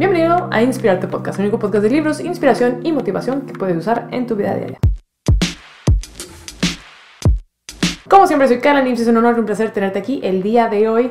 Bienvenido a Inspirarte Podcast, el único podcast de libros, inspiración y motivación que puedes usar en tu vida diaria. Como siempre, soy Carla Nims es un honor y un placer tenerte aquí el día de hoy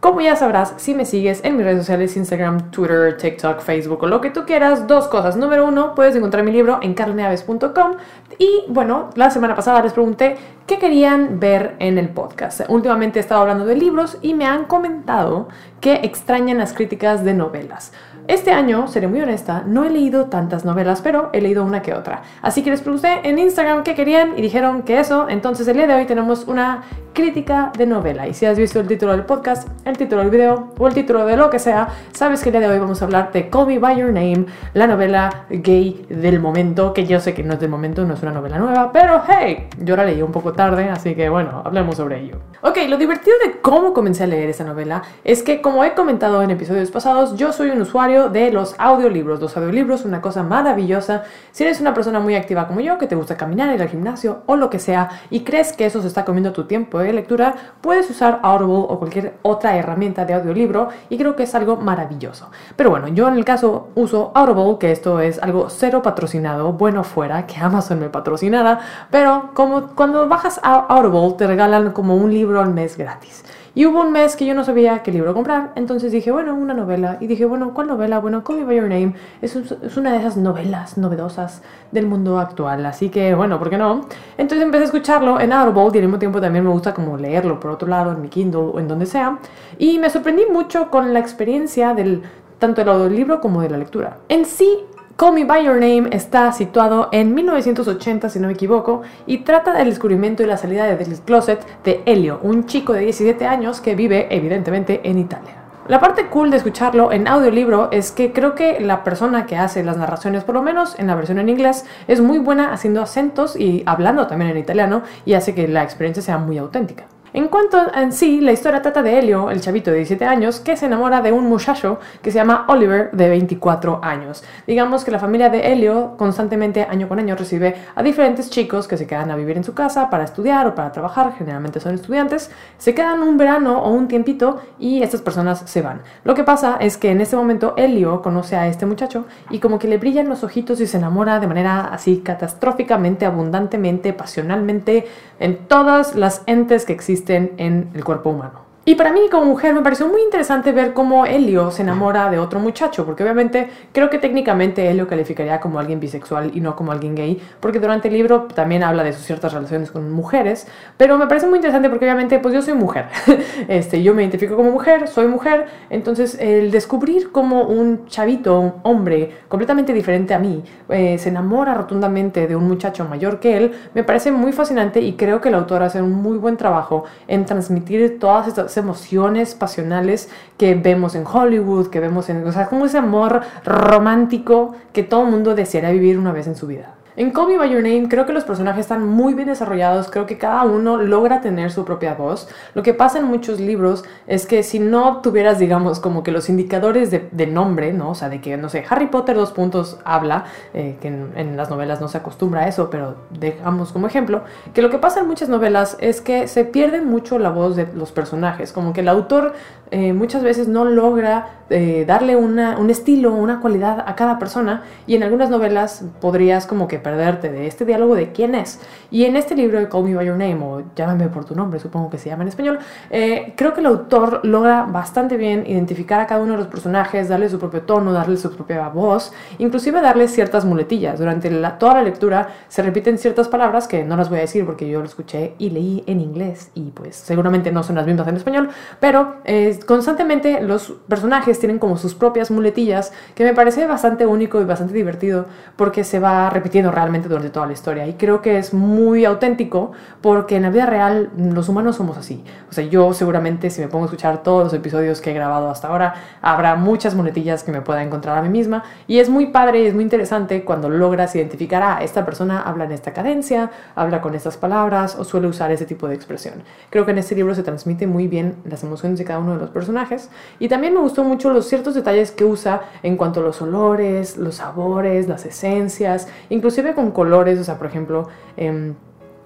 como ya sabrás, si me sigues en mis redes sociales, Instagram, Twitter, TikTok, Facebook o lo que tú quieras, dos cosas. Número uno, puedes encontrar mi libro en carneaves.com. Y bueno, la semana pasada les pregunté qué querían ver en el podcast. Últimamente he estado hablando de libros y me han comentado que extrañan las críticas de novelas. Este año, seré muy honesta, no he leído tantas novelas, pero he leído una que otra. Así que les pregunté en Instagram qué querían y dijeron que eso. Entonces el día de hoy tenemos una crítica de novela. Y si has visto el título del podcast, el título del video o el título de lo que sea, sabes que el día de hoy vamos a hablar de Call Me By Your Name, la novela gay del momento, que yo sé que no es del momento, no es una novela nueva, pero hey, yo la leí un poco tarde, así que bueno, hablemos sobre ello. Ok, lo divertido de cómo comencé a leer esa novela es que, como he comentado en episodios pasados, yo soy un usuario de los audiolibros. Los audiolibros, una cosa maravillosa. Si eres una persona muy activa como yo, que te gusta caminar, ir al gimnasio o lo que sea, y crees que eso se está comiendo tu tiempo de lectura, puedes usar Audible o cualquier otra herramienta de audiolibro y creo que es algo maravilloso. Pero bueno, yo en el caso uso Audible, que esto es algo cero patrocinado, bueno fuera, que Amazon me patrocinara, pero como cuando bajas a Audible te regalan como un libro al mes gratis. Y hubo un mes que yo no sabía qué libro comprar, entonces dije, bueno, una novela. Y dije, bueno, ¿cuál novela? Bueno, Call Me By Your Name es, es una de esas novelas novedosas del mundo actual, así que, bueno, ¿por qué no? Entonces empecé a escucharlo en Audible y al mismo tiempo también me gusta como leerlo por otro lado, en mi Kindle o en donde sea. Y me sorprendí mucho con la experiencia del tanto del audiolibro como de la lectura. En sí, Call Me By Your Name está situado en 1980, si no me equivoco, y trata del descubrimiento y la salida del closet de Elio, un chico de 17 años que vive evidentemente en Italia. La parte cool de escucharlo en audiolibro es que creo que la persona que hace las narraciones, por lo menos en la versión en inglés, es muy buena haciendo acentos y hablando también en italiano y hace que la experiencia sea muy auténtica. En cuanto en sí, la historia trata de Helio, el chavito de 17 años, que se enamora de un muchacho que se llama Oliver, de 24 años. Digamos que la familia de Helio constantemente, año con año, recibe a diferentes chicos que se quedan a vivir en su casa para estudiar o para trabajar, generalmente son estudiantes, se quedan un verano o un tiempito y estas personas se van. Lo que pasa es que en este momento Helio conoce a este muchacho y como que le brillan los ojitos y se enamora de manera así catastróficamente, abundantemente, pasionalmente, en todas las entes que existen en el cuerpo humano. Y para mí como mujer me pareció muy interesante ver cómo Helio se enamora de otro muchacho, porque obviamente creo que técnicamente Helio calificaría como alguien bisexual y no como alguien gay, porque durante el libro también habla de sus ciertas relaciones con mujeres, pero me parece muy interesante porque obviamente pues yo soy mujer, este, yo me identifico como mujer, soy mujer, entonces el descubrir como un chavito, un hombre completamente diferente a mí, eh, se enamora rotundamente de un muchacho mayor que él, me parece muy fascinante y creo que el autor hace un muy buen trabajo en transmitir todas estas emociones pasionales que vemos en Hollywood, que vemos en, o sea, como ese amor romántico que todo mundo desearía vivir una vez en su vida. En Call Me By Your Name creo que los personajes están muy bien desarrollados, creo que cada uno logra tener su propia voz. Lo que pasa en muchos libros es que si no tuvieras, digamos, como que los indicadores de, nombre, ¿no? O sea, de que, no sé, Harry Potter dos puntos habla, eh, que en, las novelas no se acostumbra a eso, pero dejamos como ejemplo, que lo que pasa en muchas novelas es que se pierde mucho la voz de los personajes, como que el autor eh, muchas veces no logra eh, darle una, un estilo, una cualidad a cada persona y en algunas novelas podrías como que perderte de este diálogo de quién es. Y en este libro de Call Me By Your Name, o Llámame por tu nombre, supongo que se llama en español, eh, creo que el autor logra bastante bien identificar a cada uno de los personajes, darle su propio tono, darle su propia voz, inclusive darle ciertas muletillas. Durante toda la lectura se repiten ciertas palabras que no las voy a decir porque yo lo escuché y leí en inglés y pues seguramente no son las mismas en español, pero eh, constantemente los personajes tienen como sus propias muletillas que me parece bastante único y bastante divertido porque se va repitiendo realmente durante toda la historia. Y creo que es muy auténtico porque en la vida real los humanos somos así. O sea, yo seguramente si me pongo a escuchar todos los episodios que he grabado hasta ahora, habrá muchas muletillas que me pueda encontrar a mí misma. Y es muy padre y es muy interesante cuando logras identificar, ah, esta persona habla en esta cadencia, habla con estas palabras o suele usar ese tipo de expresión. Creo que en este libro se transmite muy bien las emociones de cada uno de los personajes. Y también me gustó mucho los ciertos detalles que usa en cuanto a los olores, los sabores, las esencias, inclusive con colores, o sea, por ejemplo, em,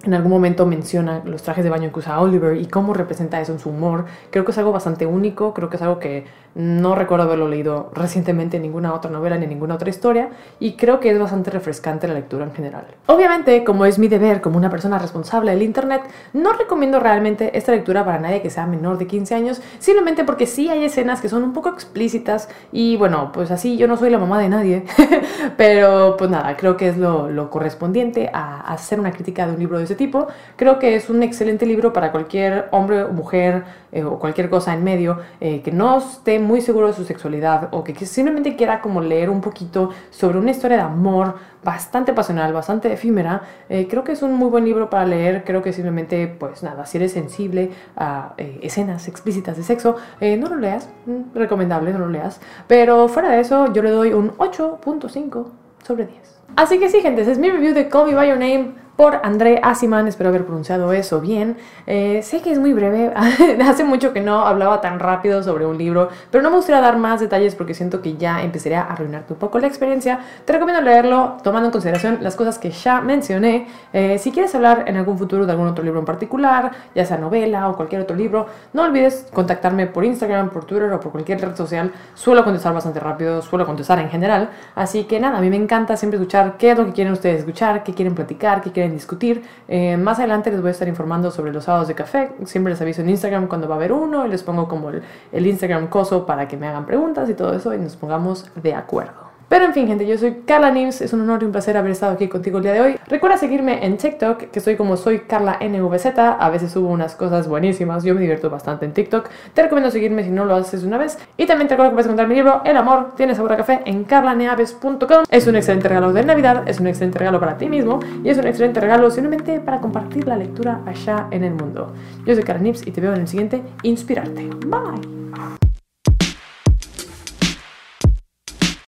en algún momento menciona los trajes de baño que usa Oliver y cómo representa eso en su humor. Creo que es algo bastante único, creo que es algo que no recuerdo haberlo leído recientemente en ninguna otra novela ni en ninguna otra historia y creo que es bastante refrescante la lectura en general. Obviamente, como es mi deber como una persona responsable del Internet, no recomiendo realmente esta lectura para nadie que sea menor de 15 años, simplemente porque sí hay escenas que son un poco explícitas y bueno, pues así yo no soy la mamá de nadie, pero pues nada, creo que es lo, lo correspondiente a hacer una crítica de un libro de ese tipo. Creo que es un excelente libro para cualquier hombre o mujer eh, o cualquier cosa en medio eh, que no esté muy seguro de su sexualidad o que, simplemente quiera como leer un poquito sobre una historia de amor bastante pasional, bastante efímera. Eh, creo que es un muy buen libro para leer. Creo que simplemente, pues nada, si eres sensible a escenas explícitas de sexo, no lo leas. Mm, recomendable, no lo leas. Pero fuera de eso, yo le doy un 8.5 sobre 10. Así que sí, gente, es mi review de Call Me By Your Name por André Asiman, espero haber pronunciado eso bien. Eh, sé que es muy breve, hace mucho que no hablaba tan rápido sobre un libro, pero no me gustaría dar más detalles porque siento que ya empezaría a arruinarte un poco la experiencia. Te recomiendo leerlo tomando en consideración las cosas que ya mencioné. Eh, si quieres hablar en algún futuro de algún otro libro en particular, ya sea novela o cualquier otro libro, no olvides contactarme por Instagram, por Twitter o por cualquier red social. Suelo contestar bastante rápido, suelo contestar en general. Así que nada, a mí me encanta siempre escuchar qué es lo que quieren ustedes escuchar, qué quieren platicar, qué discutir. Eh, más adelante les voy a estar informando sobre los sábados de café. Siempre les aviso en Instagram cuando va a haber uno y les pongo como el, el Instagram coso para que me hagan preguntas y todo eso y nos pongamos de acuerdo. Pero en fin, gente, yo soy Carla Nims, es un honor y un placer haber estado aquí contigo el día de hoy. Recuerda seguirme en TikTok, que soy como soy Carla NVZ, a veces subo unas cosas buenísimas, yo me divierto bastante en TikTok. Te recomiendo seguirme si no lo haces una vez. Y también te recuerdo que puedes encontrar mi libro El amor tiene sabor a café en carlaneaves.com. Es un excelente regalo de Navidad, es un excelente regalo para ti mismo y es un excelente regalo simplemente para compartir la lectura allá en el mundo. Yo soy Carla Nims y te veo en el siguiente Inspirarte. Bye.